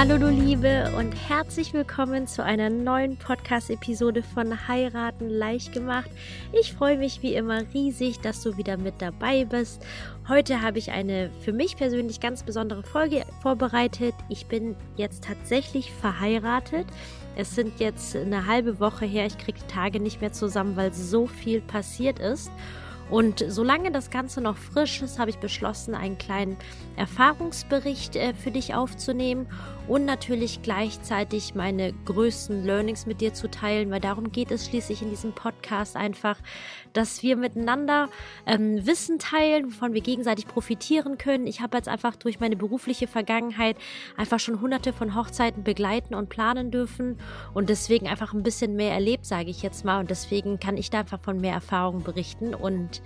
Hallo du Liebe und herzlich willkommen zu einer neuen Podcast-Episode von Heiraten leicht gemacht. Ich freue mich wie immer riesig, dass du wieder mit dabei bist. Heute habe ich eine für mich persönlich ganz besondere Folge vorbereitet. Ich bin jetzt tatsächlich verheiratet. Es sind jetzt eine halbe Woche her. Ich kriege die Tage nicht mehr zusammen, weil so viel passiert ist. Und solange das Ganze noch frisch ist, habe ich beschlossen, einen kleinen Erfahrungsbericht äh, für dich aufzunehmen und natürlich gleichzeitig meine größten Learnings mit dir zu teilen, weil darum geht es schließlich in diesem Podcast einfach, dass wir miteinander ähm, Wissen teilen, wovon wir gegenseitig profitieren können. Ich habe jetzt einfach durch meine berufliche Vergangenheit einfach schon hunderte von Hochzeiten begleiten und planen dürfen und deswegen einfach ein bisschen mehr erlebt, sage ich jetzt mal. Und deswegen kann ich da einfach von mehr Erfahrung berichten und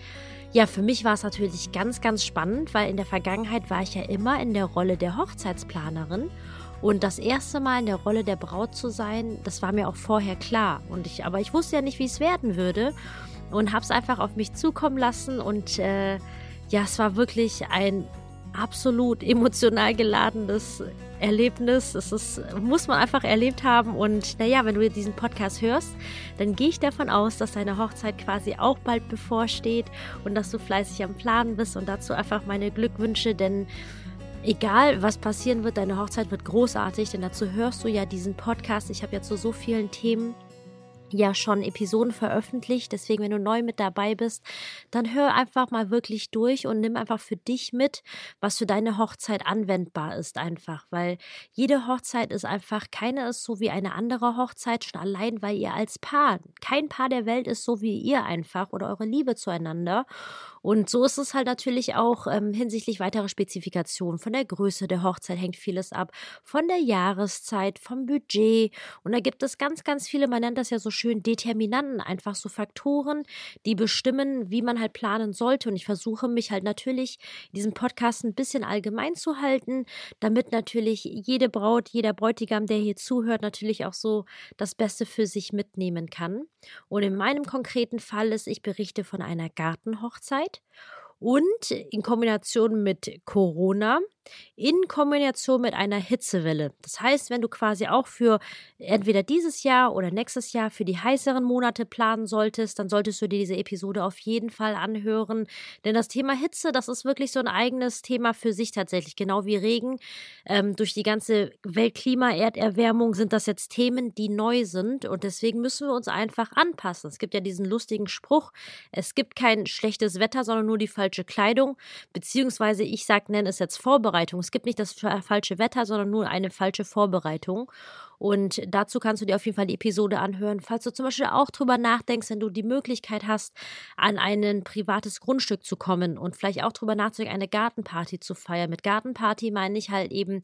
ja, für mich war es natürlich ganz, ganz spannend, weil in der Vergangenheit war ich ja immer in der Rolle der Hochzeitsplanerin und das erste Mal in der Rolle der Braut zu sein, das war mir auch vorher klar. Und ich, aber ich wusste ja nicht, wie es werden würde. Und habe es einfach auf mich zukommen lassen. Und äh, ja, es war wirklich ein absolut emotional geladenes Erlebnis. Das ist, muss man einfach erlebt haben. Und naja, wenn du diesen Podcast hörst, dann gehe ich davon aus, dass deine Hochzeit quasi auch bald bevorsteht und dass du fleißig am Planen bist. Und dazu einfach meine Glückwünsche, denn egal was passieren wird, deine Hochzeit wird großartig, denn dazu hörst du ja diesen Podcast. Ich habe ja zu so vielen Themen ja schon Episoden veröffentlicht. Deswegen, wenn du neu mit dabei bist, dann hör einfach mal wirklich durch und nimm einfach für dich mit, was für deine Hochzeit anwendbar ist einfach. Weil jede Hochzeit ist einfach, keine ist so wie eine andere Hochzeit, schon allein, weil ihr als Paar, kein Paar der Welt ist so wie ihr einfach oder eure Liebe zueinander. Und so ist es halt natürlich auch ähm, hinsichtlich weiterer Spezifikationen. Von der Größe der Hochzeit hängt vieles ab, von der Jahreszeit, vom Budget. Und da gibt es ganz, ganz viele, man nennt das ja so schön Determinanten, einfach so Faktoren, die bestimmen, wie man halt planen sollte. Und ich versuche mich halt natürlich in diesem Podcast ein bisschen allgemein zu halten, damit natürlich jede Braut, jeder Bräutigam, der hier zuhört, natürlich auch so das Beste für sich mitnehmen kann. Und in meinem konkreten Fall ist, ich berichte von einer Gartenhochzeit. it. Und in Kombination mit Corona in Kombination mit einer Hitzewelle. Das heißt, wenn du quasi auch für entweder dieses Jahr oder nächstes Jahr für die heißeren Monate planen solltest, dann solltest du dir diese Episode auf jeden Fall anhören. Denn das Thema Hitze, das ist wirklich so ein eigenes Thema für sich tatsächlich, genau wie Regen. Ähm, durch die ganze Weltklima, Erderwärmung sind das jetzt Themen, die neu sind und deswegen müssen wir uns einfach anpassen. Es gibt ja diesen lustigen Spruch, es gibt kein schlechtes Wetter, sondern nur die falsche Kleidung, beziehungsweise ich sag, nenne es jetzt Vorbereitung Vorbereitung. Es gibt nicht das falsche Wetter, sondern nur eine falsche Vorbereitung. Und dazu kannst du dir auf jeden Fall die Episode anhören. Falls du zum Beispiel auch drüber nachdenkst, wenn du die Möglichkeit hast, an ein privates Grundstück zu kommen und vielleicht auch drüber nachzudenken, eine Gartenparty zu feiern. Mit Gartenparty meine ich halt eben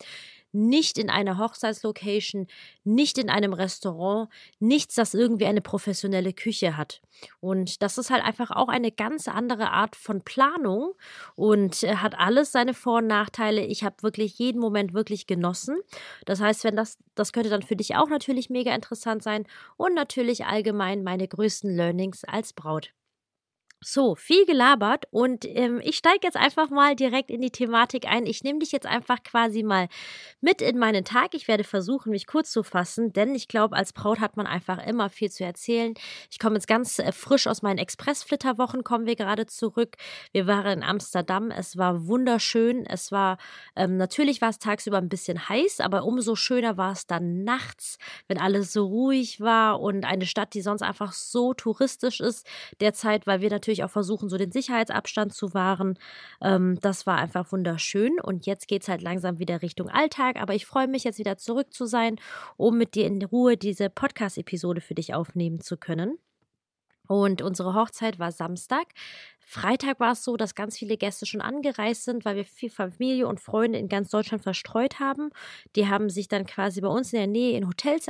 nicht in einer Hochzeitslocation, nicht in einem Restaurant, nichts, das irgendwie eine professionelle Küche hat. Und das ist halt einfach auch eine ganz andere Art von Planung und äh, hat alles seine Vor- und Nachteile. Ich habe wirklich jeden Moment wirklich genossen. Das heißt, wenn das, das könnte dann für dich auch natürlich mega interessant sein und natürlich allgemein meine größten Learnings als Braut. So, viel gelabert und ähm, ich steige jetzt einfach mal direkt in die Thematik ein. Ich nehme dich jetzt einfach quasi mal mit in meinen Tag. Ich werde versuchen, mich kurz zu fassen, denn ich glaube, als Braut hat man einfach immer viel zu erzählen. Ich komme jetzt ganz äh, frisch aus meinen Express-Flitterwochen, kommen wir gerade zurück. Wir waren in Amsterdam, es war wunderschön. Es war, ähm, natürlich war es tagsüber ein bisschen heiß, aber umso schöner war es dann nachts, wenn alles so ruhig war und eine Stadt, die sonst einfach so touristisch ist, derzeit, weil wir natürlich natürlich auch versuchen, so den Sicherheitsabstand zu wahren. Ähm, das war einfach wunderschön. Und jetzt geht es halt langsam wieder Richtung Alltag. Aber ich freue mich jetzt wieder zurück zu sein, um mit dir in Ruhe diese Podcast-Episode für dich aufnehmen zu können. Und unsere Hochzeit war Samstag. Freitag war es so, dass ganz viele Gäste schon angereist sind, weil wir viel Familie und Freunde in ganz Deutschland verstreut haben. Die haben sich dann quasi bei uns in der Nähe in Hotels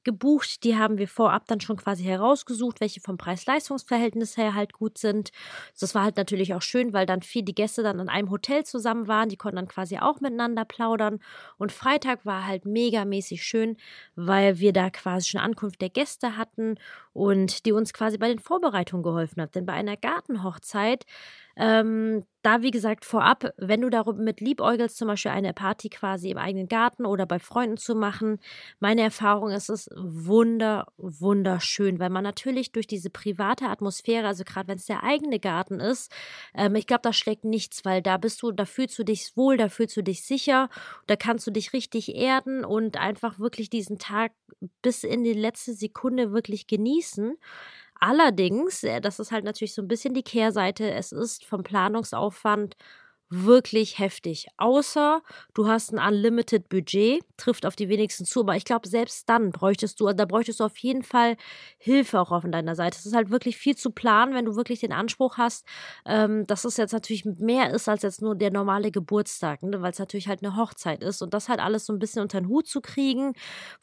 eingebucht. Die haben wir vorab dann schon quasi herausgesucht, welche vom Preis-Leistungs-Verhältnis her halt gut sind. Das war halt natürlich auch schön, weil dann viele Gäste dann in einem Hotel zusammen waren. Die konnten dann quasi auch miteinander plaudern. Und Freitag war halt megamäßig schön, weil wir da quasi schon Ankunft der Gäste hatten und die uns quasi bei den Vorbereitungen geholfen hat. Denn bei einer Gartenhochzeit Hochzeit Ähm, da, wie gesagt, vorab, wenn du darüber mit liebäugelst, zum Beispiel eine Party quasi im eigenen Garten oder bei Freunden zu machen, meine Erfahrung ist es wunder, wunderschön, weil man natürlich durch diese private Atmosphäre, also gerade wenn es der eigene Garten ist, ähm, ich glaube, da schlägt nichts, weil da bist du, da fühlst du dich wohl, da fühlst du dich sicher, da kannst du dich richtig erden und einfach wirklich diesen Tag bis in die letzte Sekunde wirklich genießen. Allerdings, äh, das ist halt natürlich so ein bisschen die Kehrseite, es ist vom Planungsaufwand wirklich heftig. Außer du hast ein Unlimited Budget, trifft auf die wenigsten zu, aber ich glaube, selbst dann bräuchtest du, da bräuchtest du auf jeden Fall Hilfe auch auf deiner Seite. Es ist halt wirklich viel zu planen, wenn du wirklich den Anspruch hast, ähm, dass es jetzt natürlich mehr ist als jetzt nur der normale Geburtstag, ne? weil es natürlich halt eine Hochzeit ist und das halt alles so ein bisschen unter den Hut zu kriegen,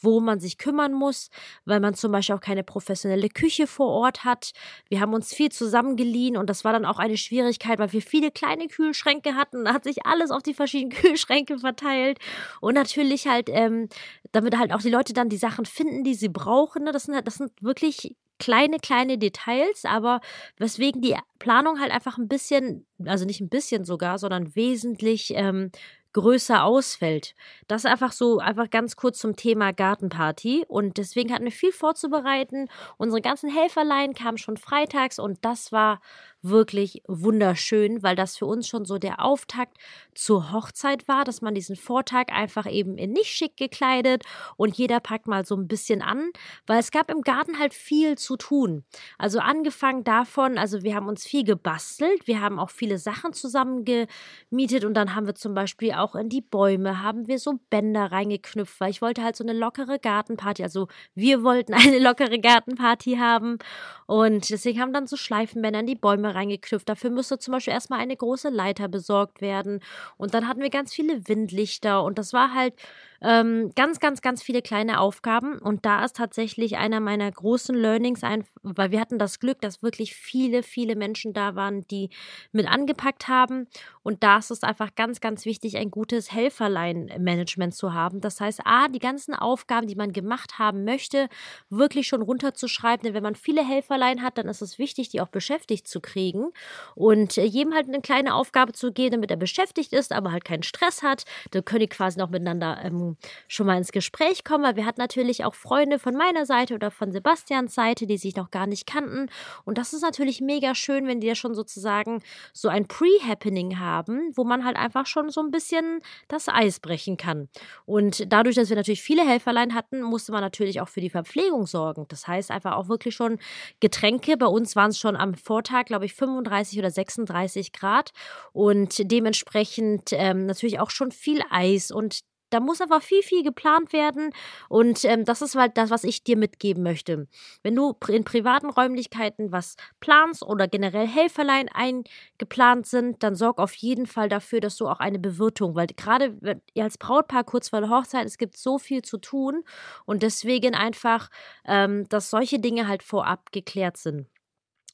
worum man sich kümmern muss, weil man zum Beispiel auch keine professionelle Küche vor Ort hat. Wir haben uns viel zusammengeliehen und das war dann auch eine Schwierigkeit, weil wir viele kleine Kühlschränke hatten. Hat sich alles auf die verschiedenen Kühlschränke verteilt. Und natürlich halt, ähm, damit halt auch die Leute dann die Sachen finden, die sie brauchen. Ne? Das sind halt, das sind wirklich kleine, kleine Details, aber weswegen die Planung halt einfach ein bisschen, also nicht ein bisschen sogar, sondern wesentlich ähm, größer ausfällt. Das einfach so, einfach ganz kurz zum Thema Gartenparty. Und deswegen hatten wir viel vorzubereiten. Unsere ganzen Helferlein kamen schon freitags und das war wirklich wunderschön, weil das für uns schon so der Auftakt zur Hochzeit war, dass man diesen Vortag einfach eben in nicht schick gekleidet und jeder packt mal so ein bisschen an, weil es gab im Garten halt viel zu tun. Also angefangen davon, also wir haben uns viel gebastelt, wir haben auch viele Sachen zusammen gemietet und dann haben wir zum Beispiel auch in die Bäume haben wir so Bänder reingeknüpft, weil ich wollte halt so eine lockere Gartenparty, also wir wollten eine lockere Gartenparty haben und deswegen haben dann so Schleifenbänder in die Bäume reingeknüpft. Dafür müsste zum Beispiel erstmal eine große Leiter besorgt werden. Und dann hatten wir ganz viele Windlichter. Und das war halt ähm, ganz, ganz, ganz viele kleine Aufgaben. Und da ist tatsächlich einer meiner großen Learnings, ein, weil wir hatten das Glück, dass wirklich viele, viele Menschen da waren, die mit angepackt haben. Und da ist es einfach ganz, ganz wichtig, ein gutes Helferlein-Management zu haben. Das heißt, A, die ganzen Aufgaben, die man gemacht haben möchte, wirklich schon runterzuschreiben. Denn wenn man viele Helferlein hat, dann ist es wichtig, die auch beschäftigt zu kriegen. Und jedem halt eine kleine Aufgabe zu geben, damit er beschäftigt ist, aber halt keinen Stress hat. Dann können die quasi noch miteinander ähm, schon mal ins Gespräch kommen, weil wir hatten natürlich auch Freunde von meiner Seite oder von Sebastians Seite, die sich noch gar nicht kannten. Und das ist natürlich mega schön, wenn die ja schon sozusagen so ein Pre-Happening haben, wo man halt einfach schon so ein bisschen das Eis brechen kann. Und dadurch, dass wir natürlich viele Helferlein hatten, musste man natürlich auch für die Verpflegung sorgen. Das heißt einfach auch wirklich schon Getränke. Bei uns waren es schon am Vortag, glaube ich, 35 oder 36 Grad und dementsprechend ähm, natürlich auch schon viel Eis und da muss einfach viel, viel geplant werden. Und ähm, das ist halt das, was ich dir mitgeben möchte. Wenn du in privaten Räumlichkeiten was planst oder generell Helferlein eingeplant sind, dann sorg auf jeden Fall dafür, dass du auch eine Bewirtung, weil gerade als Brautpaar kurz vor der Hochzeit, es gibt so viel zu tun und deswegen einfach, ähm, dass solche Dinge halt vorab geklärt sind.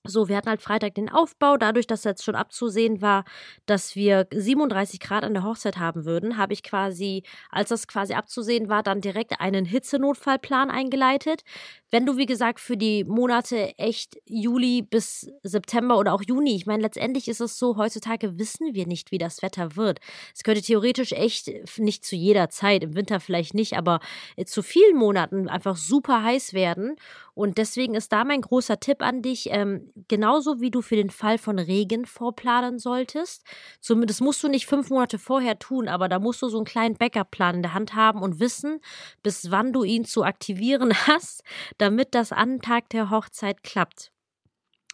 So, wir hatten halt Freitag den Aufbau. Dadurch, dass jetzt schon abzusehen war, dass wir 37 Grad an der Hochzeit haben würden, habe ich quasi, als das quasi abzusehen war, dann direkt einen Hitzenotfallplan eingeleitet. Wenn du, wie gesagt, für die Monate echt Juli bis September oder auch Juni, ich meine, letztendlich ist es so, heutzutage wissen wir nicht, wie das Wetter wird. Es könnte theoretisch echt nicht zu jeder Zeit, im Winter vielleicht nicht, aber zu vielen Monaten einfach super heiß werden. Und deswegen ist da mein großer Tipp an dich, ähm, genauso wie du für den Fall von Regen vorplanen solltest. Zumindest musst du nicht fünf Monate vorher tun, aber da musst du so einen kleinen Backup-Plan in der Hand haben und wissen, bis wann du ihn zu aktivieren hast, damit das an Tag der Hochzeit klappt.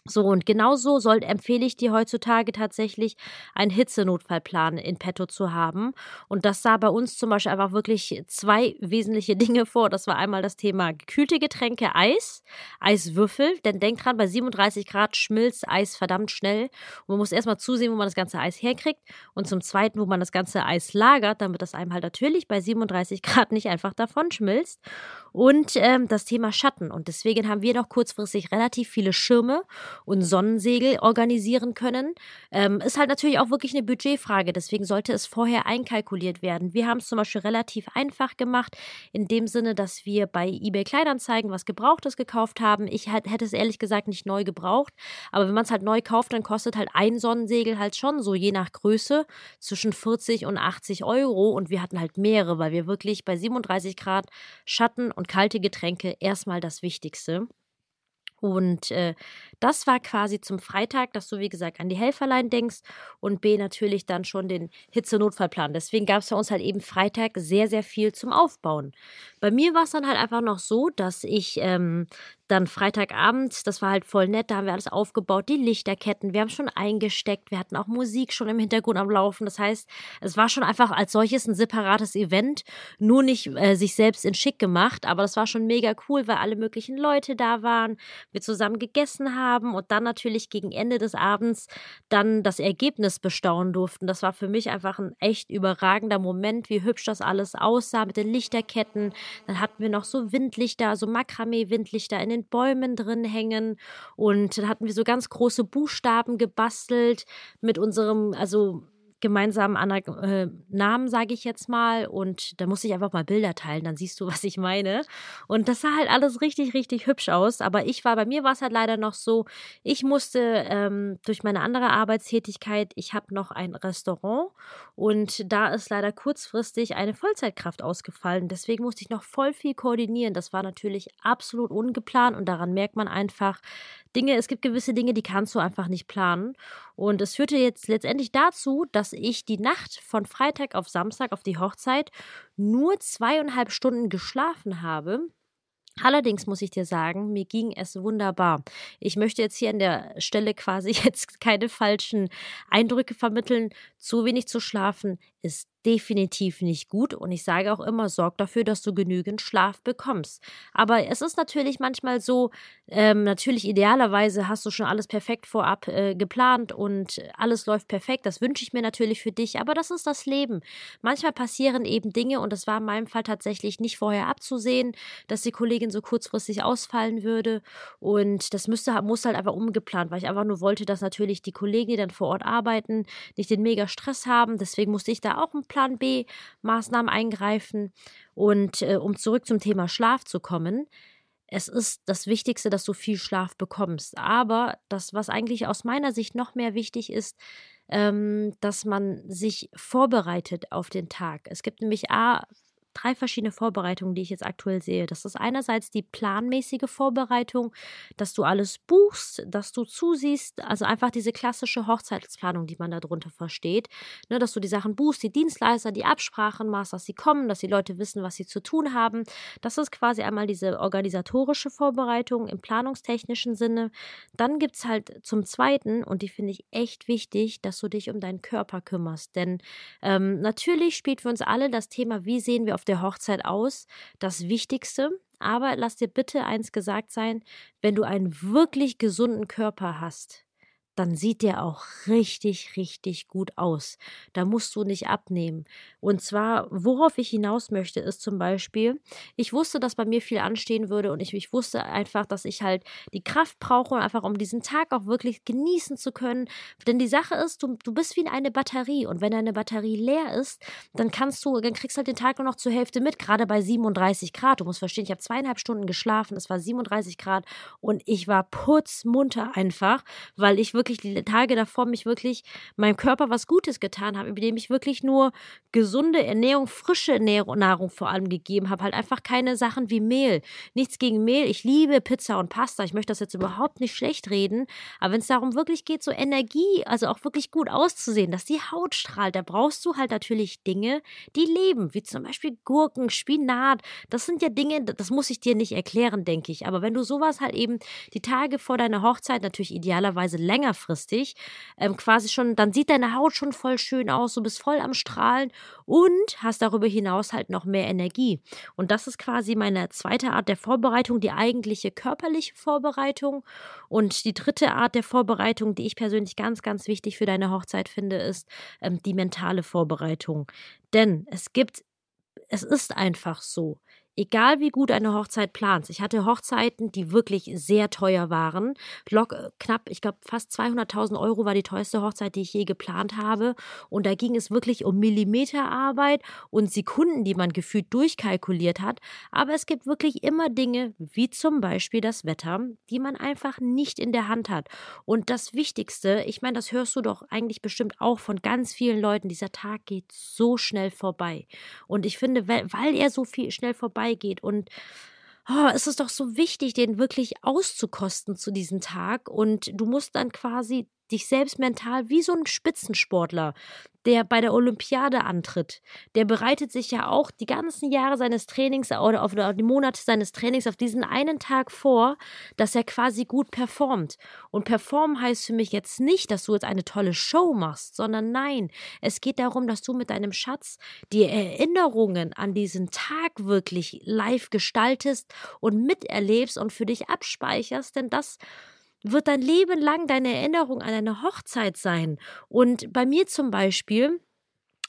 So, und genauso soll, empfehle ich dir heutzutage tatsächlich einen Hitzenotfallplan in petto zu haben. Und das sah bei uns zum Beispiel einfach wirklich zwei wesentliche Dinge vor. Das war einmal das Thema gekühlte Getränke, Eis, Eiswürfel. Denn denk dran, bei 37 Grad schmilzt Eis verdammt schnell. Und man muss erstmal zusehen, wo man das ganze Eis herkriegt. Und zum Zweiten, wo man das ganze Eis lagert, damit das einem halt natürlich bei 37 Grad nicht einfach davon schmilzt. Und ähm, das Thema Schatten. Und deswegen haben wir noch kurzfristig relativ viele Schirme und Sonnensegel organisieren können. Ähm, ist halt natürlich auch wirklich eine Budgetfrage, deswegen sollte es vorher einkalkuliert werden. Wir haben es zum Beispiel relativ einfach gemacht, in dem Sinne, dass wir bei eBay Kleinanzeigen was Gebrauchtes gekauft haben. Ich hätte es ehrlich gesagt nicht neu gebraucht, aber wenn man es halt neu kauft, dann kostet halt ein Sonnensegel halt schon so je nach Größe zwischen 40 und 80 Euro und wir hatten halt mehrere, weil wir wirklich bei 37 Grad Schatten und kalte Getränke erstmal das Wichtigste. Und äh, das war quasi zum Freitag, dass du, wie gesagt, an die Helferlein denkst und B natürlich dann schon den Hitze-Notfallplan. Deswegen gab es für uns halt eben Freitag sehr, sehr viel zum Aufbauen. Bei mir war es dann halt einfach noch so, dass ich ähm, dann Freitagabend, das war halt voll nett, da haben wir alles aufgebaut, die Lichterketten, wir haben schon eingesteckt, wir hatten auch Musik schon im Hintergrund am Laufen. Das heißt, es war schon einfach als solches ein separates Event, nur nicht äh, sich selbst in schick gemacht, aber das war schon mega cool, weil alle möglichen Leute da waren, wir zusammen gegessen haben und dann natürlich gegen Ende des Abends dann das Ergebnis bestaunen durften. Das war für mich einfach ein echt überragender Moment, wie hübsch das alles aussah mit den Lichterketten. Dann hatten wir noch so Windlichter, so Makramee-Windlichter in den Bäumen drin hängen. Und dann hatten wir so ganz große Buchstaben gebastelt mit unserem, also gemeinsamen Ana äh, Namen, sage ich jetzt mal. Und da muss ich einfach mal Bilder teilen, dann siehst du, was ich meine. Und das sah halt alles richtig, richtig hübsch aus. Aber ich war, bei mir war es halt leider noch so, ich musste ähm, durch meine andere Arbeitstätigkeit, ich habe noch ein Restaurant und da ist leider kurzfristig eine Vollzeitkraft ausgefallen. Deswegen musste ich noch voll viel koordinieren. Das war natürlich absolut ungeplant und daran merkt man einfach, Dinge, es gibt gewisse Dinge, die kannst du einfach nicht planen. Und es führte jetzt letztendlich dazu, dass ich die Nacht von Freitag auf Samstag auf die Hochzeit nur zweieinhalb Stunden geschlafen habe. Allerdings muss ich dir sagen, mir ging es wunderbar. Ich möchte jetzt hier an der Stelle quasi jetzt keine falschen Eindrücke vermitteln. Zu wenig zu schlafen ist definitiv nicht gut und ich sage auch immer, sorg dafür, dass du genügend Schlaf bekommst. Aber es ist natürlich manchmal so, ähm, natürlich idealerweise hast du schon alles perfekt vorab äh, geplant und alles läuft perfekt. Das wünsche ich mir natürlich für dich, aber das ist das Leben. Manchmal passieren eben Dinge und das war in meinem Fall tatsächlich nicht vorher abzusehen, dass die Kollegin so kurzfristig ausfallen würde und das müsste, muss halt einfach umgeplant, weil ich einfach nur wollte, dass natürlich die Kollegen, die dann vor Ort arbeiten, nicht den mega Stress haben. Deswegen musste ich da auch einen Plan B Maßnahmen eingreifen. Und äh, um zurück zum Thema Schlaf zu kommen, es ist das Wichtigste, dass du viel Schlaf bekommst. Aber das, was eigentlich aus meiner Sicht noch mehr wichtig ist, ähm, dass man sich vorbereitet auf den Tag. Es gibt nämlich A, drei verschiedene Vorbereitungen, die ich jetzt aktuell sehe. Das ist einerseits die planmäßige Vorbereitung, dass du alles buchst, dass du zusiehst, also einfach diese klassische Hochzeitsplanung, die man darunter versteht, ne, dass du die Sachen buchst, die Dienstleister, die Absprachen machst, dass sie kommen, dass die Leute wissen, was sie zu tun haben. Das ist quasi einmal diese organisatorische Vorbereitung im planungstechnischen Sinne. Dann gibt es halt zum Zweiten, und die finde ich echt wichtig, dass du dich um deinen Körper kümmerst. Denn ähm, natürlich spielt für uns alle das Thema, wie sehen wir auf der Hochzeit aus, das Wichtigste. Aber lass dir bitte eins gesagt sein, wenn du einen wirklich gesunden Körper hast, dann sieht der auch richtig, richtig gut aus. Da musst du nicht abnehmen. Und zwar, worauf ich hinaus möchte, ist zum Beispiel, ich wusste, dass bei mir viel anstehen würde und ich, ich wusste einfach, dass ich halt die Kraft brauche, einfach um diesen Tag auch wirklich genießen zu können. Denn die Sache ist, du, du bist wie eine Batterie und wenn deine Batterie leer ist, dann kannst du, dann kriegst halt den Tag nur noch zur Hälfte mit, gerade bei 37 Grad. Du musst verstehen, ich habe zweieinhalb Stunden geschlafen, es war 37 Grad und ich war putzmunter einfach, weil ich wirklich wirklich die Tage davor mich wirklich meinem Körper was Gutes getan habe, indem ich wirklich nur gesunde Ernährung, frische Nahrung vor allem gegeben habe. Halt einfach keine Sachen wie Mehl. Nichts gegen Mehl. Ich liebe Pizza und Pasta. Ich möchte das jetzt überhaupt nicht schlecht reden. Aber wenn es darum wirklich geht, so Energie, also auch wirklich gut auszusehen, dass die Haut strahlt, da brauchst du halt natürlich Dinge, die leben, wie zum Beispiel Gurken, Spinat. Das sind ja Dinge, das muss ich dir nicht erklären, denke ich. Aber wenn du sowas halt eben die Tage vor deiner Hochzeit natürlich idealerweise länger längerfristig ähm, quasi schon, dann sieht deine Haut schon voll schön aus, du bist voll am Strahlen und hast darüber hinaus halt noch mehr Energie. Und das ist quasi meine zweite Art der Vorbereitung, die eigentliche körperliche Vorbereitung. Und die dritte Art der Vorbereitung, die ich persönlich ganz, ganz wichtig für deine Hochzeit finde, ist ähm, die mentale Vorbereitung. Denn es gibt, es ist einfach so egal wie gut eine Hochzeit planst. Ich hatte Hochzeiten, die wirklich sehr teuer waren. Log, äh, knapp, ich glaube, fast 200.000 Euro war die teuerste Hochzeit, die ich je geplant habe. Und da ging es wirklich um Millimeterarbeit und Sekunden, die man gefühlt durchkalkuliert hat. Aber es gibt wirklich immer Dinge, wie zum Beispiel das Wetter, die man einfach nicht in der Hand hat. Und das Wichtigste, ich meine, das hörst du doch eigentlich bestimmt auch von ganz vielen Leuten, dieser Tag geht so schnell vorbei. Und ich finde, weil er so viel schnell vorbei vorbeigeht. Und oh, es ist doch so wichtig, den wirklich auszukosten zu diesem Tag. Und du musst dann quasi dich selbst mental wie so ein Spitzensportler der bei der Olympiade antritt, der bereitet sich ja auch die ganzen Jahre seines Trainings oder auf die Monate seines Trainings auf diesen einen Tag vor, dass er quasi gut performt. Und performen heißt für mich jetzt nicht, dass du jetzt eine tolle Show machst, sondern nein, es geht darum, dass du mit deinem Schatz die Erinnerungen an diesen Tag wirklich live gestaltest und miterlebst und für dich abspeicherst, denn das wird dein Leben lang deine Erinnerung an eine Hochzeit sein. Und bei mir zum Beispiel,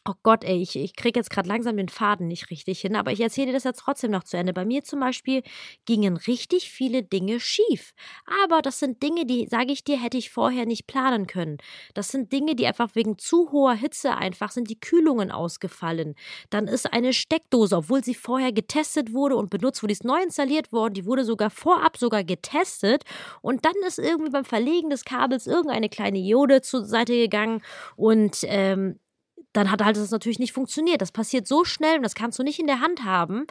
Oh Gott, ey, ich, ich kriege jetzt gerade langsam den Faden nicht richtig hin, aber ich erzähle das jetzt trotzdem noch zu Ende. Bei mir zum Beispiel gingen richtig viele Dinge schief. Aber das sind Dinge, die, sage ich dir, hätte ich vorher nicht planen können. Das sind Dinge, die einfach wegen zu hoher Hitze einfach sind die Kühlungen ausgefallen. Dann ist eine Steckdose, obwohl sie vorher getestet wurde und benutzt wurde, die ist neu installiert worden, die wurde sogar vorab sogar getestet. Und dann ist irgendwie beim Verlegen des Kabels irgendeine kleine Iode zur Seite gegangen und ähm, dann hat halt das natürlich nicht funktioniert. Das passiert so schnell und das kannst du nicht in der Hand haben.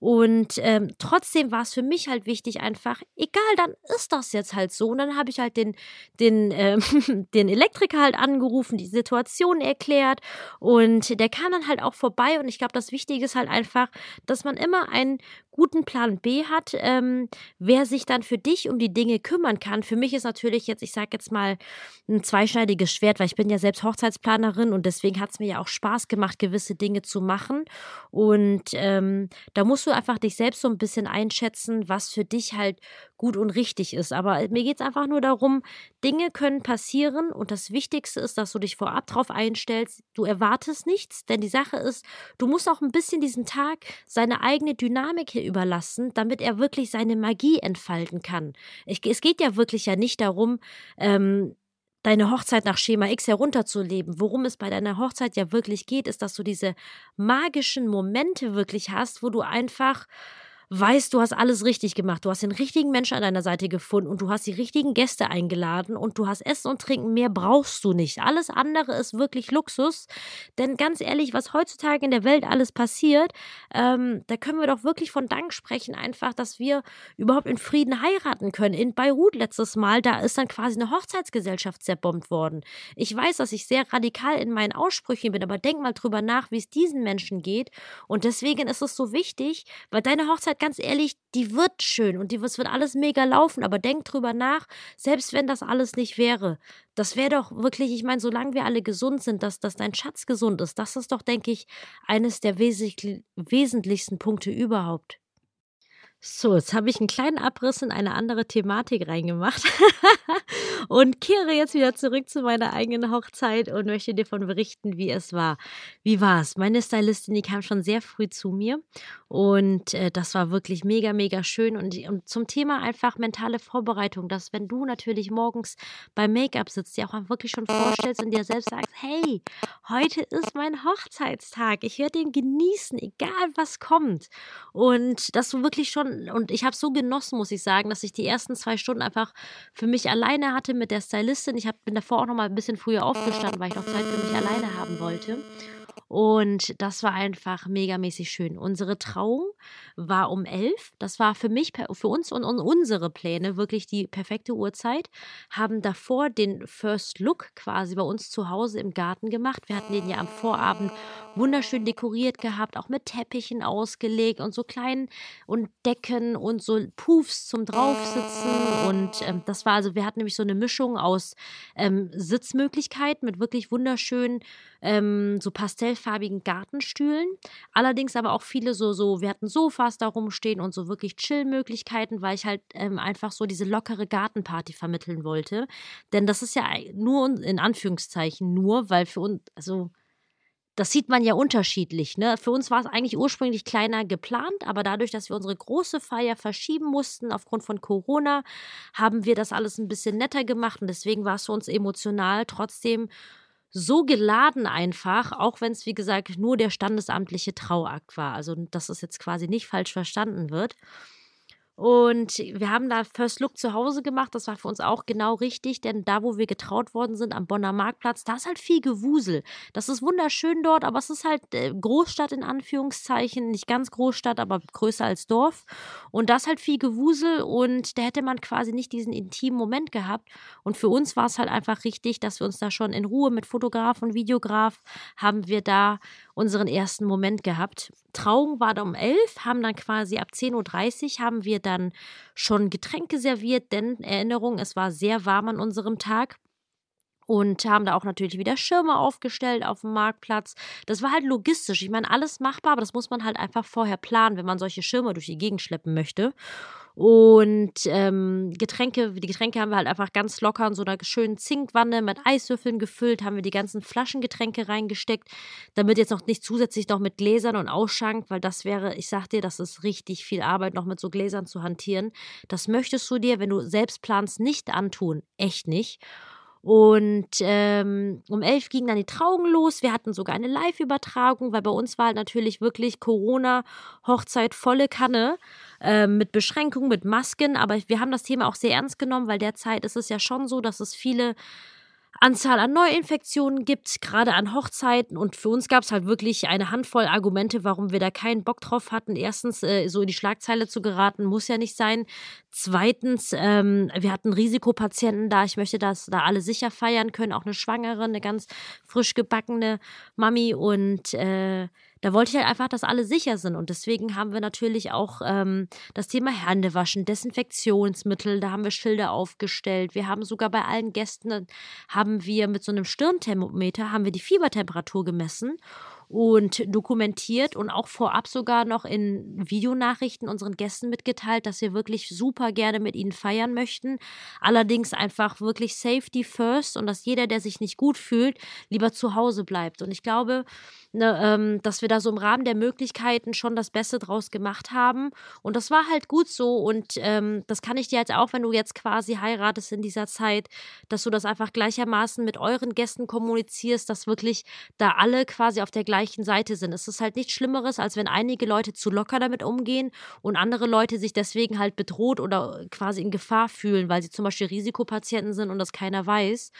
Und ähm, trotzdem war es für mich halt wichtig, einfach, egal, dann ist das jetzt halt so. Und dann habe ich halt den, den, ähm, den Elektriker halt angerufen, die Situation erklärt. Und der kam dann halt auch vorbei. Und ich glaube, das Wichtige ist halt einfach, dass man immer einen guten Plan B hat, ähm, wer sich dann für dich um die Dinge kümmern kann. Für mich ist natürlich jetzt, ich sage jetzt mal, ein zweischneidiges Schwert, weil ich bin ja selbst Hochzeitsplanerin und deswegen hat es mir ja auch Spaß gemacht, gewisse Dinge zu machen. Und ähm, da musst du du einfach dich selbst so ein bisschen einschätzen, was für dich halt gut und richtig ist. Aber mir geht es einfach nur darum, Dinge können passieren und das Wichtigste ist, dass du dich vorab drauf einstellst. Du erwartest nichts, denn die Sache ist, du musst auch ein bisschen diesen Tag seine eigene Dynamik hier überlassen, damit er wirklich seine Magie entfalten kann. Ich, es geht ja wirklich ja nicht darum, ähm, deine Hochzeit nach Schema X herunterzuleben. Worum es bei deiner Hochzeit ja wirklich geht, ist, dass du diese magischen Momente wirklich hast, wo du einfach weißt, du hast alles richtig gemacht. Du hast den richtigen Menschen an deiner Seite gefunden und du hast die richtigen Gäste eingeladen und du hast Essen und Trinken. Mehr brauchst du nicht. Alles andere ist wirklich Luxus. Denn ganz ehrlich, was heutzutage in der Welt alles passiert, ähm, da können wir doch wirklich von Dank sprechen, einfach, dass wir überhaupt in Frieden heiraten können. In Beirut letztes Mal, da ist dann quasi eine Hochzeitsgesellschaft zerbombt worden. Ich weiß, dass ich sehr radikal in meinen Aussprüchen bin, aber denk mal drüber nach, wie es diesen Menschen geht. Und deswegen ist es so wichtig, weil deine Hochzeit ganz ehrlich, die wird schön und die, wird alles mega laufen, aber denk drüber nach, selbst wenn das alles nicht wäre, das wäre doch wirklich, ich meine, solange wir alle gesund sind, dass, dass dein Schatz gesund ist, das ist doch, denke ich, eines der wesentlichsten Punkte überhaupt. So, jetzt habe ich einen kleinen Abriss in eine andere Thematik reingemacht und kehre jetzt wieder zurück zu meiner eigenen Hochzeit und möchte dir davon berichten, wie es war. Wie war es? Meine Stylistin, die kam schon sehr früh zu mir und äh, das war wirklich mega, mega schön. Und, und zum Thema einfach mentale Vorbereitung, dass wenn du natürlich morgens beim Make-up sitzt, dir auch wirklich schon vorstellst und dir selbst sagst, hey, heute ist mein Hochzeitstag, ich werde den genießen, egal was kommt. Und dass du wirklich schon und ich habe so genossen, muss ich sagen, dass ich die ersten zwei Stunden einfach für mich alleine hatte mit der Stylistin. Ich hab, bin davor auch noch mal ein bisschen früher aufgestanden, weil ich noch Zeit für mich alleine haben wollte. Und das war einfach megamäßig schön. Unsere Trauung war um elf. Das war für mich, für uns und unsere Pläne wirklich die perfekte Uhrzeit. Haben davor den First Look quasi bei uns zu Hause im Garten gemacht. Wir hatten den ja am Vorabend wunderschön dekoriert gehabt, auch mit Teppichen ausgelegt und so kleinen und Decken und so Puffs zum Draufsitzen. Und ähm, das war also, wir hatten nämlich so eine Mischung aus ähm, Sitzmöglichkeiten mit wirklich wunderschönen, ähm, so pastellfarbigen Gartenstühlen. Allerdings aber auch viele so, so, wir hatten Sofas da rumstehen und so wirklich Chill-Möglichkeiten, weil ich halt ähm, einfach so diese lockere Gartenparty vermitteln wollte. Denn das ist ja nur in Anführungszeichen nur, weil für uns, also das sieht man ja unterschiedlich. Ne? Für uns war es eigentlich ursprünglich kleiner geplant, aber dadurch, dass wir unsere große Feier verschieben mussten aufgrund von Corona, haben wir das alles ein bisschen netter gemacht und deswegen war es für uns emotional trotzdem so geladen einfach, auch wenn es, wie gesagt, nur der standesamtliche Trauakt war. Also, dass es jetzt quasi nicht falsch verstanden wird. Und wir haben da First Look zu Hause gemacht. Das war für uns auch genau richtig, denn da, wo wir getraut worden sind, am Bonner Marktplatz, da ist halt viel Gewusel. Das ist wunderschön dort, aber es ist halt äh, Großstadt in Anführungszeichen. Nicht ganz Großstadt, aber größer als Dorf. Und da ist halt viel Gewusel und da hätte man quasi nicht diesen intimen Moment gehabt. Und für uns war es halt einfach richtig, dass wir uns da schon in Ruhe mit Fotograf und Videograf haben wir da unseren ersten Moment gehabt. Trauung war da um elf, haben dann quasi ab 10.30 Uhr haben wir dann schon Getränke serviert, denn Erinnerung, es war sehr warm an unserem Tag und haben da auch natürlich wieder Schirme aufgestellt auf dem Marktplatz. Das war halt logistisch. Ich meine, alles machbar, aber das muss man halt einfach vorher planen, wenn man solche Schirme durch die Gegend schleppen möchte. Und ähm, Getränke, die Getränke haben wir halt einfach ganz locker in so einer schönen Zinkwanne mit Eiswürfeln gefüllt, haben wir die ganzen Flaschengetränke reingesteckt, damit jetzt noch nicht zusätzlich noch mit Gläsern und Ausschank, weil das wäre, ich sag dir, das ist richtig viel Arbeit, noch mit so Gläsern zu hantieren. Das möchtest du dir, wenn du selbst planst, nicht antun. Echt nicht. Und ähm, um elf ging dann die Trauung los. Wir hatten sogar eine Live-Übertragung, weil bei uns war halt natürlich wirklich Corona-Hochzeit volle Kanne äh, mit Beschränkungen, mit Masken. Aber wir haben das Thema auch sehr ernst genommen, weil derzeit ist es ja schon so, dass es viele Anzahl an Neuinfektionen gibt, gerade an Hochzeiten. Und für uns gab es halt wirklich eine Handvoll Argumente, warum wir da keinen Bock drauf hatten. Erstens, äh, so in die Schlagzeile zu geraten, muss ja nicht sein. Zweitens, ähm, wir hatten Risikopatienten da. Ich möchte, dass da alle sicher feiern können. Auch eine Schwangere, eine ganz frisch gebackene Mami. Und äh, da wollte ich halt einfach, dass alle sicher sind. Und deswegen haben wir natürlich auch ähm, das Thema Händewaschen, Desinfektionsmittel, da haben wir Schilder aufgestellt. Wir haben sogar bei allen Gästen, haben wir mit so einem Stirnthermometer, haben wir die Fiebertemperatur gemessen und dokumentiert und auch vorab sogar noch in Videonachrichten unseren Gästen mitgeteilt, dass wir wirklich super gerne mit ihnen feiern möchten. Allerdings einfach wirklich Safety first und dass jeder, der sich nicht gut fühlt, lieber zu Hause bleibt. Und ich glaube, ne, ähm, dass wir da so im Rahmen der Möglichkeiten schon das Beste draus gemacht haben. Und das war halt gut so. Und ähm, das kann ich dir jetzt auch, wenn du jetzt quasi heiratest in dieser Zeit, dass du das einfach gleichermaßen mit euren Gästen kommunizierst, dass wirklich da alle quasi auf der gleichen gleichen Seite sind. Es ist halt nichts Schlimmeres, als wenn einige Leute zu locker damit umgehen und andere Leute sich deswegen halt bedroht oder quasi in Gefahr fühlen, weil sie zum Beispiel Risikopatienten sind und das keiner weiß.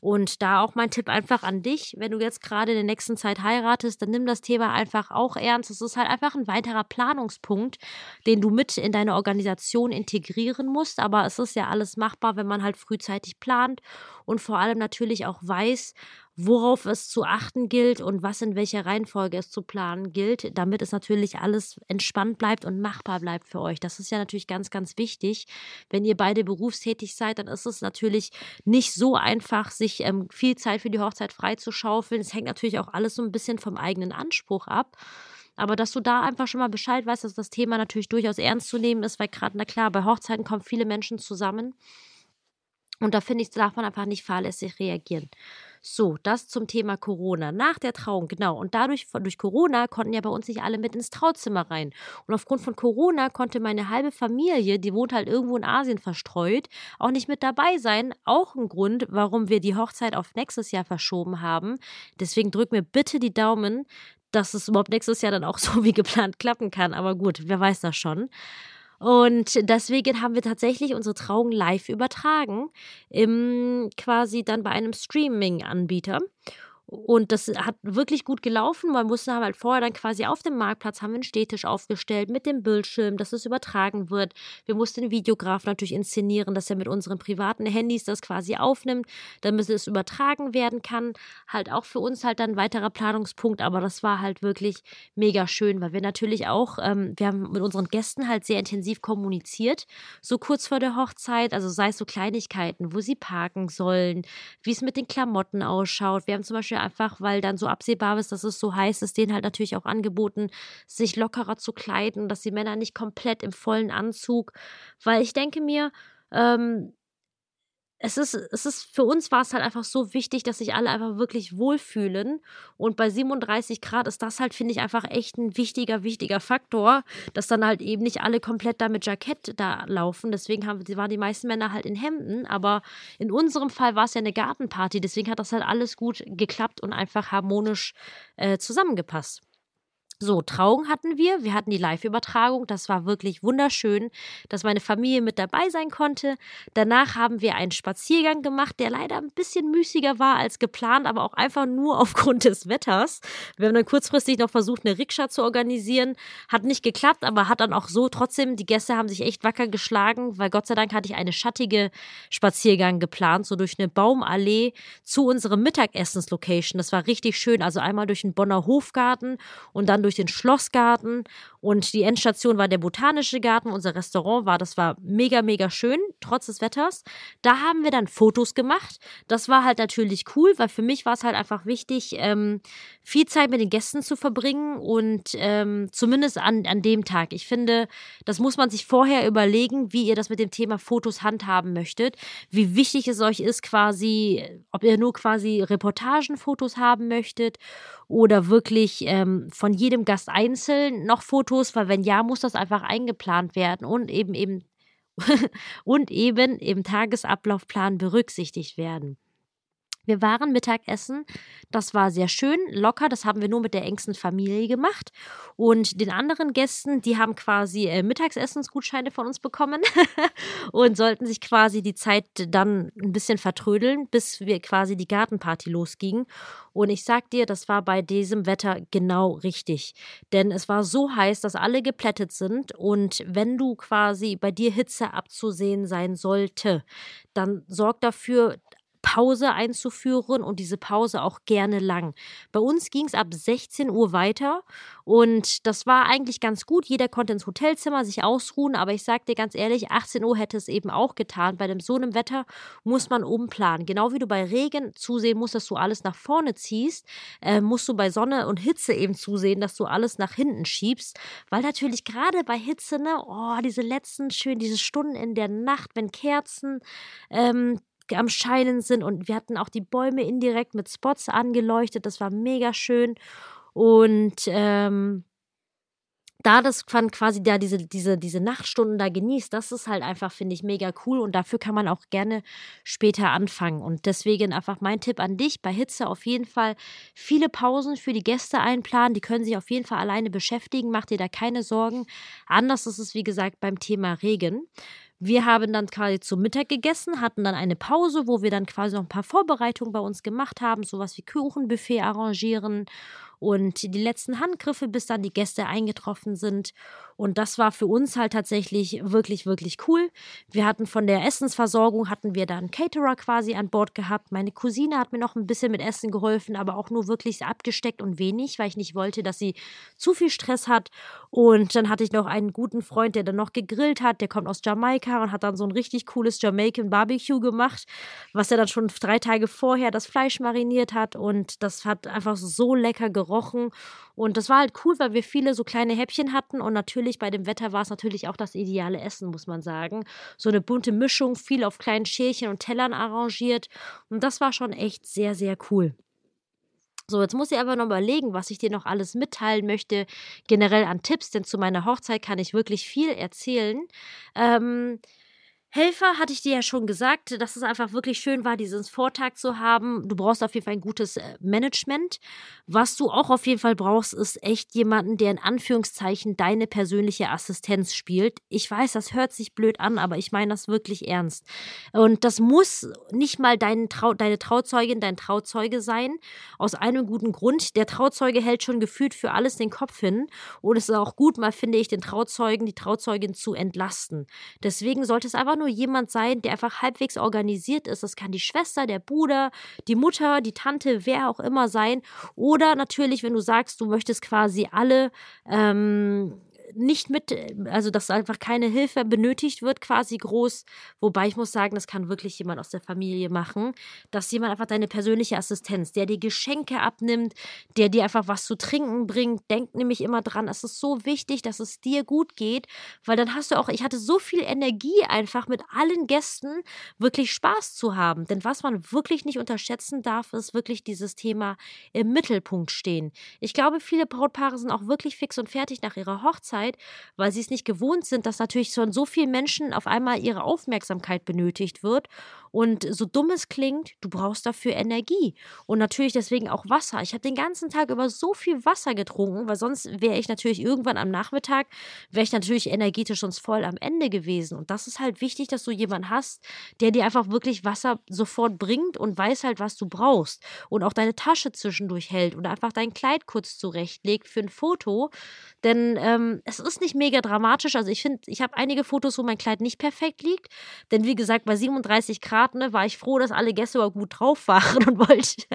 Und da auch mein Tipp einfach an dich, wenn du jetzt gerade in der nächsten Zeit heiratest, dann nimm das Thema einfach auch ernst. Es ist halt einfach ein weiterer Planungspunkt, den du mit in deine Organisation integrieren musst. Aber es ist ja alles machbar, wenn man halt frühzeitig plant und vor allem natürlich auch weiß, worauf es zu achten gilt und was in welcher Reihenfolge es zu planen gilt, damit es natürlich alles entspannt bleibt und machbar bleibt für euch. Das ist ja natürlich ganz, ganz wichtig. Wenn ihr beide berufstätig seid, dann ist es natürlich nicht so einfach, sich ähm, viel Zeit für die Hochzeit freizuschaufeln. Es hängt natürlich auch alles so ein bisschen vom eigenen Anspruch ab. Aber dass du da einfach schon mal Bescheid weißt, dass das Thema natürlich durchaus ernst zu nehmen ist, weil gerade, na klar, bei Hochzeiten kommen viele Menschen zusammen. Und da finde ich, darf man einfach nicht fahrlässig reagieren. So, das zum Thema Corona. Nach der Trauung, genau. Und dadurch, durch Corona, konnten ja bei uns nicht alle mit ins Trauzimmer rein. Und aufgrund von Corona konnte meine halbe Familie, die wohnt halt irgendwo in Asien verstreut, auch nicht mit dabei sein. Auch ein Grund, warum wir die Hochzeit auf nächstes Jahr verschoben haben. Deswegen drück mir bitte die Daumen, dass es überhaupt nächstes Jahr dann auch so wie geplant klappen kann. Aber gut, wer weiß das schon. Und deswegen haben wir tatsächlich unsere Trauung live übertragen, im, quasi dann bei einem Streaming-Anbieter. Und das hat wirklich gut gelaufen. Man musste halt vorher dann quasi auf dem Marktplatz haben wir einen Stehtisch aufgestellt mit dem Bildschirm, dass es übertragen wird. Wir mussten den Videograf natürlich inszenieren, dass er mit unseren privaten Handys das quasi aufnimmt, damit es übertragen werden kann. Halt auch für uns halt dann ein weiterer Planungspunkt, aber das war halt wirklich mega schön, weil wir natürlich auch, ähm, wir haben mit unseren Gästen halt sehr intensiv kommuniziert, so kurz vor der Hochzeit, also sei es so Kleinigkeiten, wo sie parken sollen, wie es mit den Klamotten ausschaut. Wir haben zum Beispiel Beispiel einfach, weil dann so absehbar ist, dass es so heiß ist, denen halt natürlich auch angeboten, sich lockerer zu kleiden, dass die Männer nicht komplett im vollen Anzug, weil ich denke mir, ähm, es ist, es ist, für uns war es halt einfach so wichtig, dass sich alle einfach wirklich wohlfühlen. Und bei 37 Grad ist das halt, finde ich, einfach echt ein wichtiger, wichtiger Faktor, dass dann halt eben nicht alle komplett da mit Jackett da laufen. Deswegen haben, waren die meisten Männer halt in Hemden. Aber in unserem Fall war es ja eine Gartenparty. Deswegen hat das halt alles gut geklappt und einfach harmonisch äh, zusammengepasst. So, Trauung hatten wir. Wir hatten die Live-Übertragung. Das war wirklich wunderschön, dass meine Familie mit dabei sein konnte. Danach haben wir einen Spaziergang gemacht, der leider ein bisschen müßiger war als geplant, aber auch einfach nur aufgrund des Wetters. Wir haben dann kurzfristig noch versucht, eine Rikscha zu organisieren. Hat nicht geklappt, aber hat dann auch so trotzdem, die Gäste haben sich echt wacker geschlagen, weil Gott sei Dank hatte ich eine schattige Spaziergang geplant, so durch eine Baumallee zu unserem Mittagessenslocation. Das war richtig schön. Also einmal durch den Bonner Hofgarten und dann durch den Schlossgarten und die Endstation war der Botanische Garten. Unser Restaurant war, das war mega, mega schön, trotz des Wetters. Da haben wir dann Fotos gemacht. Das war halt natürlich cool, weil für mich war es halt einfach wichtig, ähm, viel Zeit mit den Gästen zu verbringen und ähm, zumindest an, an dem Tag. Ich finde, das muss man sich vorher überlegen, wie ihr das mit dem Thema Fotos handhaben möchtet, wie wichtig es euch ist, quasi, ob ihr nur quasi Reportagenfotos haben möchtet oder wirklich ähm, von jedem Gast einzeln noch Fotos, weil wenn ja, muss das einfach eingeplant werden und eben eben und eben im Tagesablaufplan berücksichtigt werden. Wir waren Mittagessen. Das war sehr schön, locker. Das haben wir nur mit der engsten Familie gemacht. Und den anderen Gästen, die haben quasi äh, Mittagsessensgutscheine von uns bekommen und sollten sich quasi die Zeit dann ein bisschen vertrödeln, bis wir quasi die Gartenparty losging. Und ich sag dir, das war bei diesem Wetter genau richtig. Denn es war so heiß, dass alle geplättet sind. Und wenn du quasi bei dir Hitze abzusehen sein sollte, dann sorg dafür, Pause einzuführen und diese Pause auch gerne lang. Bei uns ging es ab 16 Uhr weiter und das war eigentlich ganz gut. Jeder konnte ins Hotelzimmer sich ausruhen, aber ich sage dir ganz ehrlich, 18 Uhr hätte es eben auch getan. Bei dem so einem Wetter muss man umplanen. Genau wie du bei Regen zusehen musst, dass du alles nach vorne ziehst, äh, musst du bei Sonne und Hitze eben zusehen, dass du alles nach hinten schiebst, weil natürlich gerade bei Hitze, ne, oh, diese letzten schön, diese Stunden in der Nacht, wenn Kerzen ähm, am Scheinen sind und wir hatten auch die Bäume indirekt mit Spots angeleuchtet. Das war mega schön. Und ähm, da das man quasi da diese, diese, diese Nachtstunden da genießt, das ist halt einfach, finde ich, mega cool und dafür kann man auch gerne später anfangen. Und deswegen einfach mein Tipp an dich, bei Hitze auf jeden Fall viele Pausen für die Gäste einplanen. Die können sich auf jeden Fall alleine beschäftigen, mach dir da keine Sorgen. Anders ist es, wie gesagt, beim Thema Regen. Wir haben dann quasi zum Mittag gegessen, hatten dann eine Pause, wo wir dann quasi noch ein paar Vorbereitungen bei uns gemacht haben, sowas wie Kuchenbuffet arrangieren und die letzten Handgriffe, bis dann die Gäste eingetroffen sind. Und das war für uns halt tatsächlich wirklich, wirklich cool. Wir hatten von der Essensversorgung, hatten wir da einen Caterer quasi an Bord gehabt. Meine Cousine hat mir noch ein bisschen mit Essen geholfen, aber auch nur wirklich abgesteckt und wenig, weil ich nicht wollte, dass sie zu viel Stress hat. Und dann hatte ich noch einen guten Freund, der dann noch gegrillt hat. Der kommt aus Jamaika und hat dann so ein richtig cooles Jamaican Barbecue gemacht, was er dann schon drei Tage vorher das Fleisch mariniert hat. Und das hat einfach so lecker gerochen. Und das war halt cool, weil wir viele so kleine Häppchen hatten und natürlich natürlich bei dem Wetter war es natürlich auch das ideale Essen, muss man sagen. So eine bunte Mischung, viel auf kleinen Schälchen und Tellern arrangiert. Und das war schon echt sehr, sehr cool. So, jetzt muss ich aber noch überlegen, was ich dir noch alles mitteilen möchte, generell an Tipps, denn zu meiner Hochzeit kann ich wirklich viel erzählen. Ähm, Helfer hatte ich dir ja schon gesagt, dass es einfach wirklich schön war, diesen Vortag zu haben. Du brauchst auf jeden Fall ein gutes äh, Management. Was du auch auf jeden Fall brauchst, ist echt jemanden, der in Anführungszeichen deine persönliche Assistenz spielt. Ich weiß, das hört sich blöd an, aber ich meine das wirklich ernst. Und das muss nicht mal dein Trau deine Trauzeugin, dein Trauzeuge sein. Aus einem guten Grund. Der Trauzeuge hält schon gefühlt für alles den Kopf hin. Und es ist auch gut, mal finde ich, den Trauzeugen, die Trauzeugin zu entlasten. Deswegen sollte es einfach nur nur jemand sein, der einfach halbwegs organisiert ist. Das kann die Schwester, der Bruder, die Mutter, die Tante, wer auch immer sein. Oder natürlich, wenn du sagst, du möchtest quasi alle ähm, nicht mit, also dass einfach keine Hilfe benötigt wird, quasi groß. Wobei ich muss sagen, das kann wirklich jemand aus der Familie machen, dass jemand einfach deine persönliche Assistenz, der dir Geschenke abnimmt, der dir einfach was zu trinken bringt. Denk nämlich immer dran, es ist so wichtig, dass es dir gut geht, weil dann hast du auch, ich hatte so viel Energie einfach mit allen Gästen wirklich Spaß zu haben. Denn was man wirklich nicht unterschätzen darf, ist wirklich dieses Thema im Mittelpunkt stehen. Ich glaube, viele Brautpaare sind auch wirklich fix und fertig nach ihrer Hochzeit, weil sie es nicht gewohnt sind, dass natürlich von so vielen Menschen auf einmal ihre Aufmerksamkeit benötigt wird. Und so dumm es klingt, du brauchst dafür Energie. Und natürlich deswegen auch Wasser. Ich habe den ganzen Tag über so viel Wasser getrunken, weil sonst wäre ich natürlich irgendwann am Nachmittag, wäre ich natürlich energetisch sonst voll am Ende gewesen. Und das ist halt wichtig, dass du jemanden hast, der dir einfach wirklich Wasser sofort bringt und weiß halt, was du brauchst. Und auch deine Tasche zwischendurch hält oder einfach dein Kleid kurz zurechtlegt für ein Foto. Denn ähm, es ist nicht mega dramatisch. Also ich finde, ich habe einige Fotos, wo mein Kleid nicht perfekt liegt. Denn wie gesagt, bei 37 Grad ne, war ich froh, dass alle Gäste aber gut drauf waren und wollte.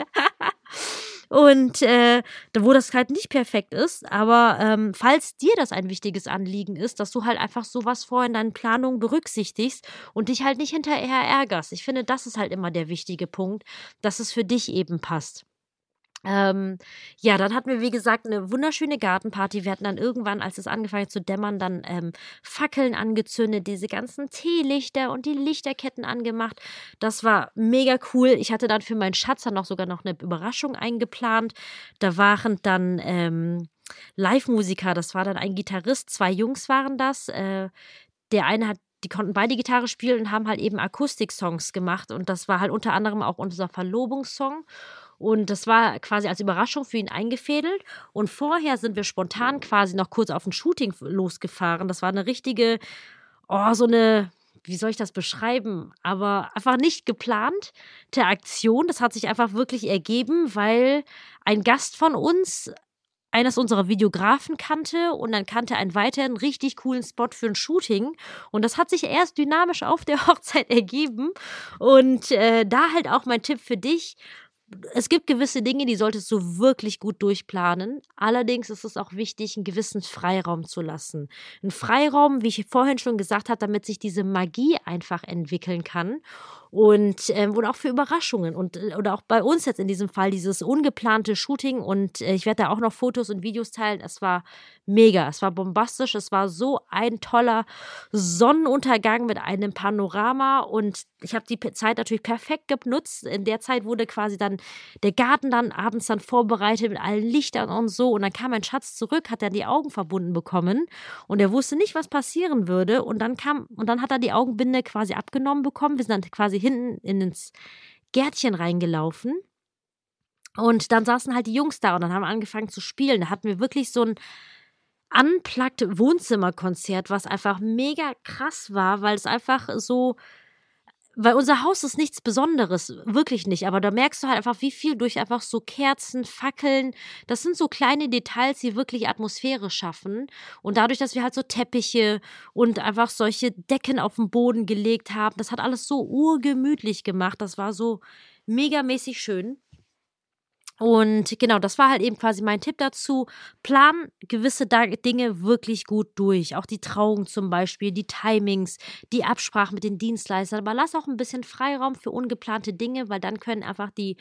und äh, wo das halt nicht perfekt ist, aber ähm, falls dir das ein wichtiges Anliegen ist, dass du halt einfach sowas vorher in deinen Planungen berücksichtigst und dich halt nicht hinterher ärgerst. Ich finde, das ist halt immer der wichtige Punkt, dass es für dich eben passt. Ähm, ja, dann hatten wir, wie gesagt, eine wunderschöne Gartenparty. Wir hatten dann irgendwann, als es angefangen hat zu dämmern, dann ähm, Fackeln angezündet, diese ganzen Teelichter und die Lichterketten angemacht. Das war mega cool. Ich hatte dann für meinen Schatz dann noch sogar noch eine Überraschung eingeplant. Da waren dann ähm, Live-Musiker, das war dann ein Gitarrist, zwei Jungs waren das. Äh, der eine hat die konnten beide Gitarre spielen und haben halt eben Akustik-Songs gemacht. Und das war halt unter anderem auch unser Verlobungssong. Und das war quasi als Überraschung für ihn eingefädelt. Und vorher sind wir spontan quasi noch kurz auf ein Shooting losgefahren. Das war eine richtige, oh, so eine, wie soll ich das beschreiben? Aber einfach nicht geplant der Aktion. Das hat sich einfach wirklich ergeben, weil ein Gast von uns eines unserer Videografen kannte und dann kannte einen weiteren richtig coolen Spot für ein Shooting. Und das hat sich erst dynamisch auf der Hochzeit ergeben. Und äh, da halt auch mein Tipp für dich es gibt gewisse Dinge, die solltest du wirklich gut durchplanen. Allerdings ist es auch wichtig, einen gewissen Freiraum zu lassen. Ein Freiraum, wie ich vorhin schon gesagt habe, damit sich diese Magie einfach entwickeln kann und ähm, oder auch für Überraschungen. Und äh, oder auch bei uns jetzt in diesem Fall dieses ungeplante Shooting. Und äh, ich werde da auch noch Fotos und Videos teilen. Es war mega, es war bombastisch, es war so ein toller Sonnenuntergang mit einem Panorama. Und ich habe die Zeit natürlich perfekt genutzt. In der Zeit wurde quasi dann der Garten dann abends dann vorbereitet mit allen Lichtern und so. Und dann kam mein Schatz zurück, hat er die Augen verbunden bekommen. Und er wusste nicht, was passieren würde. Und dann kam und dann hat er die Augenbinde quasi abgenommen bekommen. Wir sind dann quasi hinten ins Gärtchen reingelaufen. Und dann saßen halt die Jungs da und dann haben wir angefangen zu spielen. Da hatten wir wirklich so ein unplugged Wohnzimmerkonzert, was einfach mega krass war, weil es einfach so weil unser Haus ist nichts Besonderes, wirklich nicht. Aber da merkst du halt einfach, wie viel durch einfach so Kerzen, Fackeln, das sind so kleine Details, die wirklich Atmosphäre schaffen. Und dadurch, dass wir halt so Teppiche und einfach solche Decken auf den Boden gelegt haben, das hat alles so urgemütlich gemacht. Das war so megamäßig schön. Und genau, das war halt eben quasi mein Tipp dazu. Plan gewisse Dinge wirklich gut durch. Auch die Trauung zum Beispiel, die Timings, die Absprache mit den Dienstleistern. Aber lass auch ein bisschen Freiraum für ungeplante Dinge, weil dann können einfach die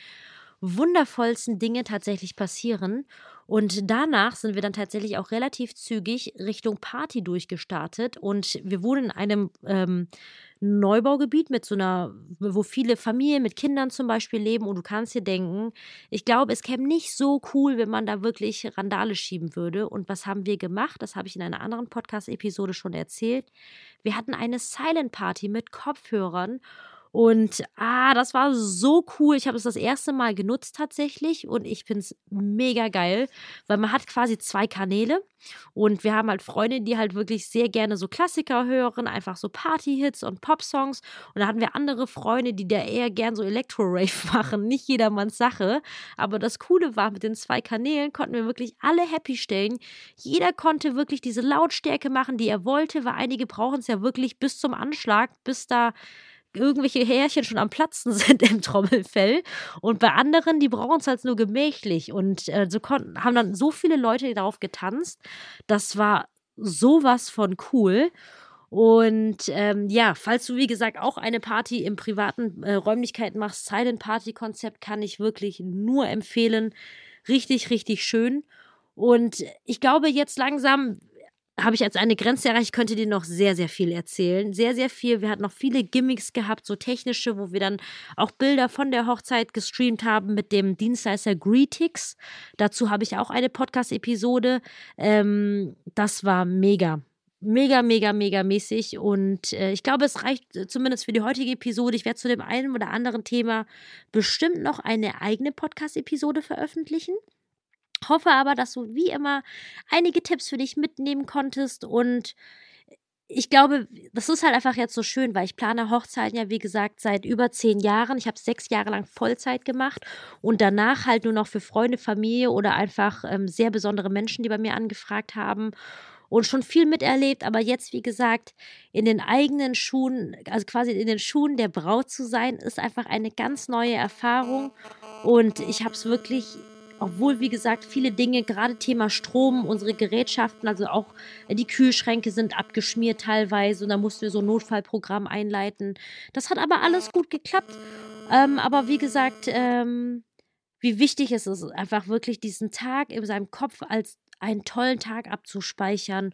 wundervollsten Dinge tatsächlich passieren. Und danach sind wir dann tatsächlich auch relativ zügig Richtung Party durchgestartet. Und wir wohnen in einem ähm, Neubaugebiet mit so einer, wo viele Familien mit Kindern zum Beispiel leben. Und du kannst dir denken, ich glaube, es käme nicht so cool, wenn man da wirklich Randale schieben würde. Und was haben wir gemacht? Das habe ich in einer anderen Podcast-Episode schon erzählt. Wir hatten eine Silent Party mit Kopfhörern und ah, das war so cool. Ich habe es das erste Mal genutzt tatsächlich und ich finde es mega geil, weil man hat quasi zwei Kanäle und wir haben halt Freunde, die halt wirklich sehr gerne so Klassiker hören, einfach so Party-Hits und Pop-Songs. Und da hatten wir andere Freunde, die da eher gern so Elektro-Rave machen. Nicht jedermanns Sache. Aber das Coole war, mit den zwei Kanälen konnten wir wirklich alle happy stellen. Jeder konnte wirklich diese Lautstärke machen, die er wollte, weil einige brauchen es ja wirklich bis zum Anschlag, bis da irgendwelche Härchen schon am Platzen sind im Trommelfell. Und bei anderen, die brauchen es halt nur gemächlich. Und äh, so konnten, haben dann so viele Leute darauf getanzt. Das war sowas von cool. Und ähm, ja, falls du wie gesagt auch eine Party im privaten äh, Räumlichkeiten machst, Silent Party Konzept kann ich wirklich nur empfehlen. Richtig, richtig schön. Und ich glaube, jetzt langsam habe ich als eine Grenze erreicht, ich könnte dir noch sehr, sehr viel erzählen. Sehr, sehr viel. Wir hatten noch viele Gimmicks gehabt, so technische, wo wir dann auch Bilder von der Hochzeit gestreamt haben mit dem Dienstleister Greetix. Dazu habe ich auch eine Podcast-Episode. Ähm, das war mega. Mega, mega, mega mäßig. Und äh, ich glaube, es reicht zumindest für die heutige Episode. Ich werde zu dem einen oder anderen Thema bestimmt noch eine eigene Podcast-Episode veröffentlichen. Hoffe aber, dass du wie immer einige Tipps für dich mitnehmen konntest und ich glaube, das ist halt einfach jetzt so schön, weil ich plane Hochzeiten ja, wie gesagt, seit über zehn Jahren. Ich habe sechs Jahre lang Vollzeit gemacht und danach halt nur noch für Freunde, Familie oder einfach ähm, sehr besondere Menschen, die bei mir angefragt haben und schon viel miterlebt. Aber jetzt, wie gesagt, in den eigenen Schuhen, also quasi in den Schuhen der Braut zu sein, ist einfach eine ganz neue Erfahrung und ich habe es wirklich obwohl, wie gesagt, viele Dinge, gerade Thema Strom, unsere Gerätschaften, also auch äh, die Kühlschränke sind abgeschmiert teilweise und da mussten wir so ein Notfallprogramm einleiten. Das hat aber alles gut geklappt. Ähm, aber wie gesagt, ähm, wie wichtig es ist, einfach wirklich diesen Tag in seinem Kopf als einen tollen Tag abzuspeichern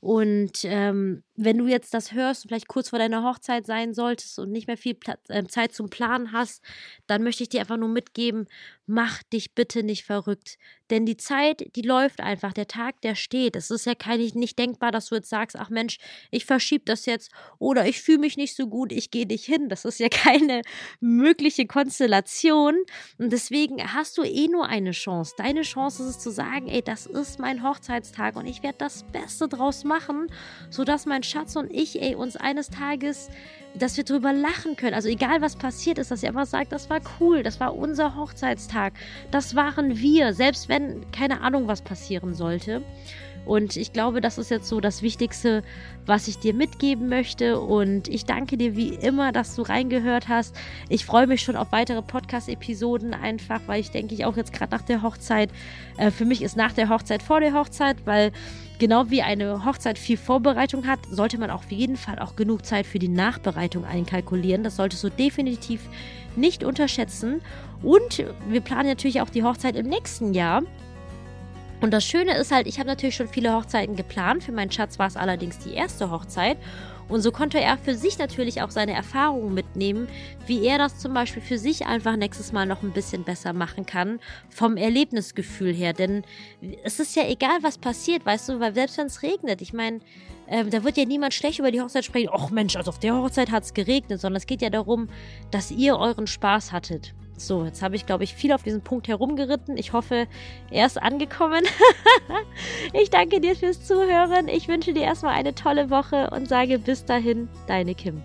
und ähm, wenn du jetzt das hörst, vielleicht kurz vor deiner Hochzeit sein solltest und nicht mehr viel Platz, äh, Zeit zum Planen hast, dann möchte ich dir einfach nur mitgeben, mach dich bitte nicht verrückt. Denn die Zeit, die läuft einfach, der Tag, der steht. Es ist ja kein, nicht denkbar, dass du jetzt sagst, ach Mensch, ich verschiebe das jetzt oder ich fühle mich nicht so gut, ich gehe dich hin. Das ist ja keine mögliche Konstellation. Und deswegen hast du eh nur eine Chance. Deine Chance ist es zu sagen, ey, das ist mein Hochzeitstag und ich werde das Beste draus machen, sodass mein Schatz und ich, ey, uns eines Tages, dass wir drüber lachen können. Also egal was passiert ist, dass ihr einfach sagt, das war cool, das war unser Hochzeitstag, das waren wir, selbst wenn keine Ahnung was passieren sollte. Und ich glaube, das ist jetzt so das Wichtigste, was ich dir mitgeben möchte. Und ich danke dir wie immer, dass du reingehört hast. Ich freue mich schon auf weitere Podcast-Episoden einfach, weil ich denke ich auch jetzt gerade nach der Hochzeit, äh, für mich ist nach der Hochzeit vor der Hochzeit, weil genau wie eine Hochzeit viel Vorbereitung hat, sollte man auf jeden Fall auch genug Zeit für die Nachbereitung einkalkulieren. Das solltest du definitiv nicht unterschätzen. Und wir planen natürlich auch die Hochzeit im nächsten Jahr. Und das Schöne ist halt, ich habe natürlich schon viele Hochzeiten geplant. Für meinen Schatz war es allerdings die erste Hochzeit. Und so konnte er für sich natürlich auch seine Erfahrungen mitnehmen, wie er das zum Beispiel für sich einfach nächstes Mal noch ein bisschen besser machen kann, vom Erlebnisgefühl her. Denn es ist ja egal, was passiert, weißt du, weil selbst wenn es regnet, ich meine, ähm, da wird ja niemand schlecht über die Hochzeit sprechen, ach Mensch, also auf der Hochzeit hat es geregnet, sondern es geht ja darum, dass ihr euren Spaß hattet. So, jetzt habe ich, glaube ich, viel auf diesen Punkt herumgeritten. Ich hoffe, er ist angekommen. ich danke dir fürs Zuhören. Ich wünsche dir erstmal eine tolle Woche und sage bis dahin, deine Kim.